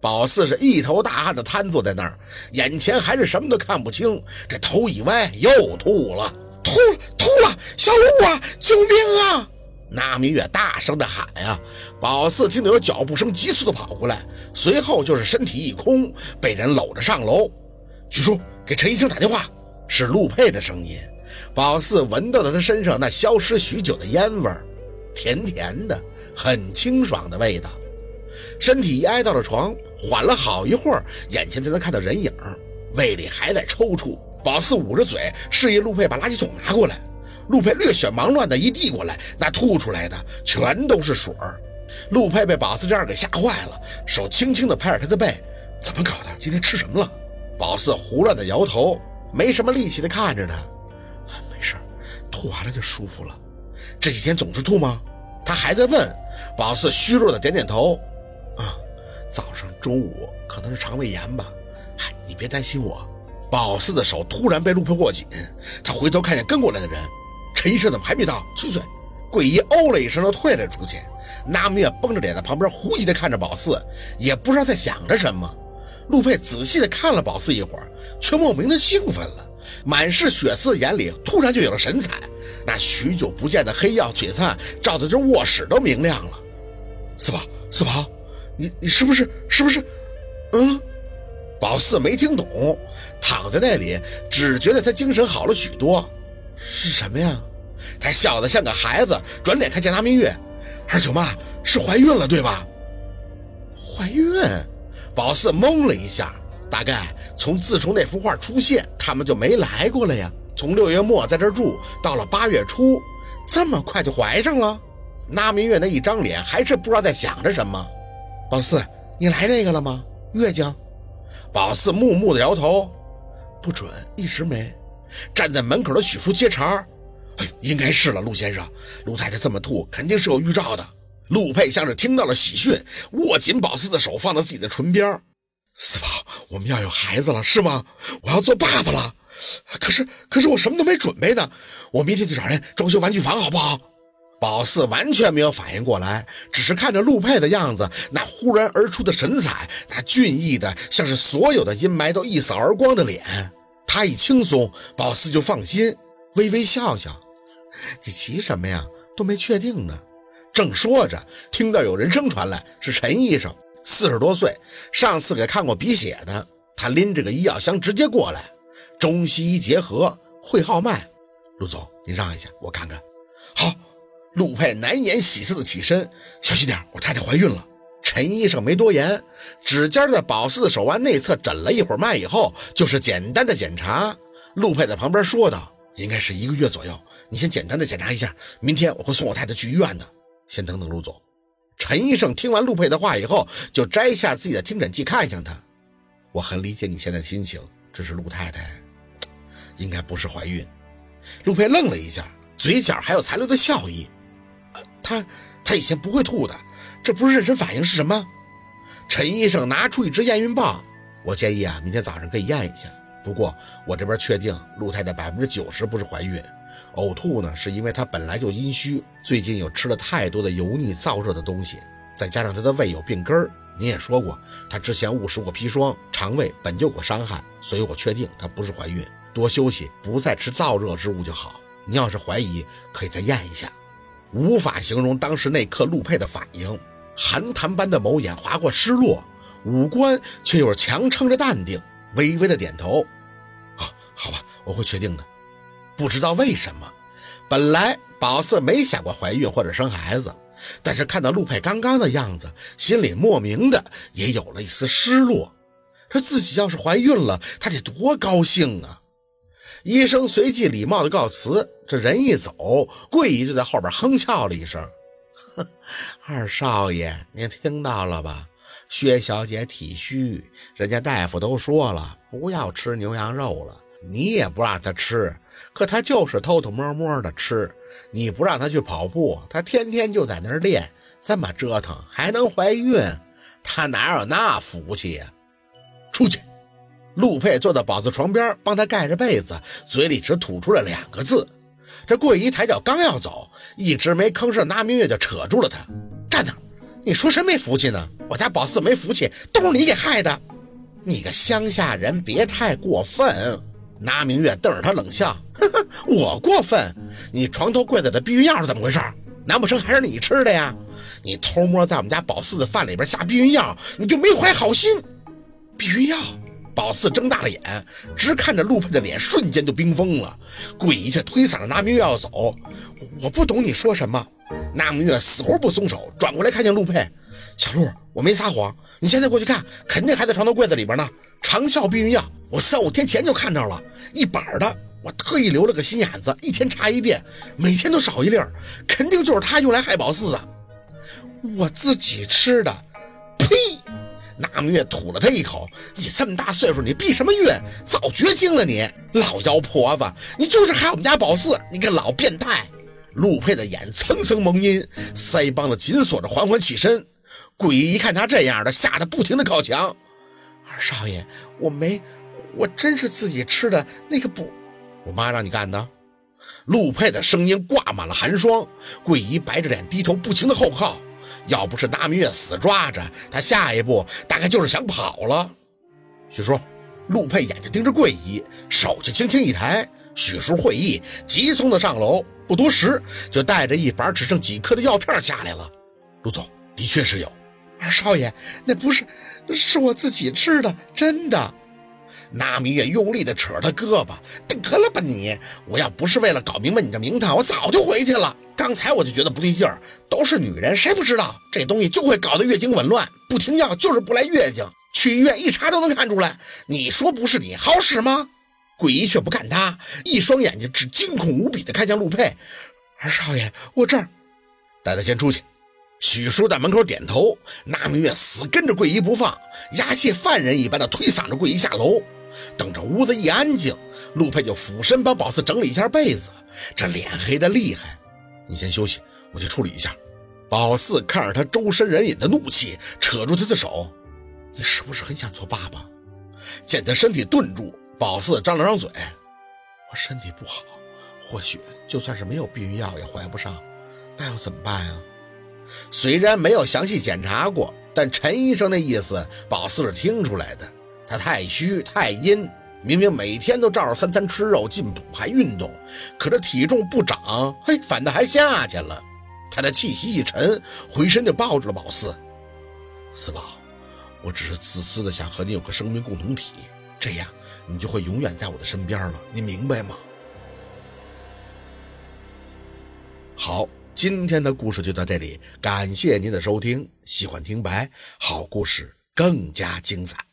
宝四是一头大汗的瘫坐在那儿，眼前还是什么都看不清，这头一歪又吐了，吐，吐了！小鹿啊，救命啊！那明月大声的喊呀！宝四听到有脚步声，急速的跑过来，随后就是身体一空，被人搂着上楼。徐叔，给陈医生打电话。是陆佩的声音。宝四闻到了他身上那消失许久的烟味儿，甜甜的，很清爽的味道。身体一挨到了床，缓了好一会儿，眼前才能看到人影，胃里还在抽搐。宝四捂着嘴，示意陆佩把垃圾桶拿过来。陆佩略显忙乱的一递过来，那吐出来的全都是水儿。陆佩被宝四这样给吓坏了，手轻轻的拍着他的背：“怎么搞的？今天吃什么了？”宝四胡乱的摇头，没什么力气的看着他：“没事吐完了就舒服了。这几天总是吐吗？”他还在问。宝四虚弱的点点头：“，早上、中午可能是肠胃炎吧。嗨，你别担心我。”宝四的手突然被陆佩握紧，他回头看见跟过来的人。陈医生怎么还没到？催催！桂姨哦了一声，就退了出去。那明月绷着脸在旁边狐疑地看着宝四，也不知道在想着什么。陆佩仔细的看了宝四一会儿，却莫名的兴奋了，满是血丝的眼里突然就有了神采。那许久不见的黑曜璀璨，照的这卧室都明亮了。四宝，四宝，你你是不是是不是？嗯？宝四没听懂，躺在那里，只觉得他精神好了许多。是什么呀？他笑得像个孩子，转脸看见拿明月，二舅妈是怀孕了，对吧？怀孕？宝四懵了一下，大概从自从那幅画出现，他们就没来过了呀。从六月末在这住，到了八月初，这么快就怀上了？拿明月那一张脸还是不知道在想着什么。宝四，你来那个了吗？月经？宝四木木的摇头，不准，一直没。站在门口的许叔接茬。哎，应该是了，陆先生，陆太太这么吐，肯定是有预兆的。陆佩像是听到了喜讯，握紧宝四的手，放到自己的唇边。四宝，我们要有孩子了，是吗？我要做爸爸了。可是，可是我什么都没准备呢。我明天去找人装修玩具房，好不好？宝四完全没有反应过来，只是看着陆佩的样子，那忽然而出的神采，那俊逸的像是所有的阴霾都一扫而光的脸。他一轻松，宝四就放心，微微笑笑。你急什么呀？都没确定呢。正说着，听到有人声传来，是陈医生，四十多岁，上次给看过鼻血的。他拎着个医药箱直接过来，中西医结合，会号脉。陆总，您让一下，我看看。好。陆佩难掩喜色的起身，小心点，我太太怀孕了。陈医生没多言，指尖在宝四的手腕内侧诊了一会儿脉以后，就是简单的检查。陆佩在旁边说道。应该是一个月左右，你先简单的检查一下，明天我会送我太太去医院的。先等等，陆总。陈医生听完陆佩的话以后，就摘下自己的听诊器，看向他。我很理解你现在的心情，只是陆太太应该不是怀孕。陆佩愣了一下，嘴角还有残留的笑意。她她以前不会吐的，这不是妊娠反应是什么？陈医生拿出一支验孕棒，我建议啊，明天早上可以验一下。不过我这边确定陆太太百分之九十不是怀孕，呕吐呢是因为她本来就阴虚，最近又吃了太多的油腻燥热的东西，再加上她的胃有病根儿。您也说过，她之前误食过砒霜，肠胃本就有伤害，所以我确定她不是怀孕。多休息，不再吃燥热之物就好。您要是怀疑，可以再验一下。无法形容当时那刻陆佩的反应，寒潭般的眸眼划过失落，五官却又强撑着淡定。微微的点头，啊，好吧，我会确定的。不知道为什么，本来宝四没想过怀孕或者生孩子，但是看到陆佩刚刚的样子，心里莫名的也有了一丝失落。说自己要是怀孕了，他得多高兴啊！医生随即礼貌的告辞，这人一走，桂姨就在后边哼笑了一声：“ 二少爷，您听到了吧？”薛小姐体虚，人家大夫都说了，不要吃牛羊肉了。你也不让她吃，可她就是偷偷摸摸的吃。你不让她去跑步，她天天就在那儿练。这么折腾还能怀孕？她哪有那福气呀？出去！陆佩坐到宝子床边，帮他盖着被子，嘴里只吐出了两个字。这桂姨抬脚刚要走，一直没吭声拿明月就扯住了她：“站那，你说谁没福气呢？我家宝四没福气，都是你给害的。你个乡下人，别太过分。拿明月瞪着他冷笑：“呵呵，我过分？你床头柜子的避孕药是怎么回事？难不成还是你吃的呀？你偷摸在我们家宝四的饭里边下避孕药，你就没怀好心？避孕药？”宝四睁大了眼，直看着陆佩的脸，瞬间就冰封了。桂姨却推搡着拿明月要走。我不懂你说什么。拿明月死活不松手，转过来看见陆佩，小陆，我没撒谎，你现在过去看，肯定还在床头柜子里边呢。长效避孕药，我三五天前就看着了，一板的。我特意留了个心眼子，一天查一遍，每天都少一粒，肯定就是他用来害宝四的。我自己吃的，呸！那明月吐了他一口，你这么大岁数，你避什么孕？早绝经了你！老妖婆子，你就是害我们家宝四，你个老变态！陆佩的眼层层蒙阴，腮帮子紧锁着，缓缓起身。桂姨一看他这样的，吓得不停的靠墙。二少爷，我没，我真是自己吃的那个不，我妈让你干的。陆佩的声音挂满了寒霜。桂姨白着脸低头不停的后靠。要不是大明月死抓着他，下一步大概就是想跑了。许叔，陆佩眼睛盯着桂姨，手就轻轻一抬。许叔会意，急匆的上楼，不多时就带着一板只剩几颗的药片下来了。陆总，的确是有。二少爷，那不是，是我自己吃的，真的。那明月用力的扯着他胳膊，得了吧你！我要不是为了搞明白你这名堂，我早就回去了。刚才我就觉得不对劲儿，都是女人，谁不知道这东西就会搞得月经紊乱？不停药就是不来月经，去医院一查都能看出来。你说不是你好使吗？桂姨却不看他，一双眼睛只惊恐无比的看向陆佩。二少爷，我这儿，带他先出去。许叔在门口点头，那明月死跟着桂姨不放，押解犯人一般的推搡着桂姨下楼。等着屋子一安静，陆佩就俯身帮宝四整理一下被子，这脸黑的厉害。你先休息，我去处理一下。宝四看着他周身人影的怒气，扯住他的手：“你是不是很想做爸爸？”见他身体顿住，宝四张了张嘴：“我身体不好，或许就算是没有避孕药也怀不上，那要怎么办呀？”虽然没有详细检查过，但陈医生那意思，宝四是听出来的。他太虚太阴，明明每天都照着三餐吃肉进补还运动，可这体重不长，嘿，反倒还下去了。他的气息一沉，回身就抱住了宝四。四宝，我只是自私的想和你有个生命共同体，这样你就会永远在我的身边了，你明白吗？好。今天的故事就到这里，感谢您的收听。喜欢听白，好故事更加精彩。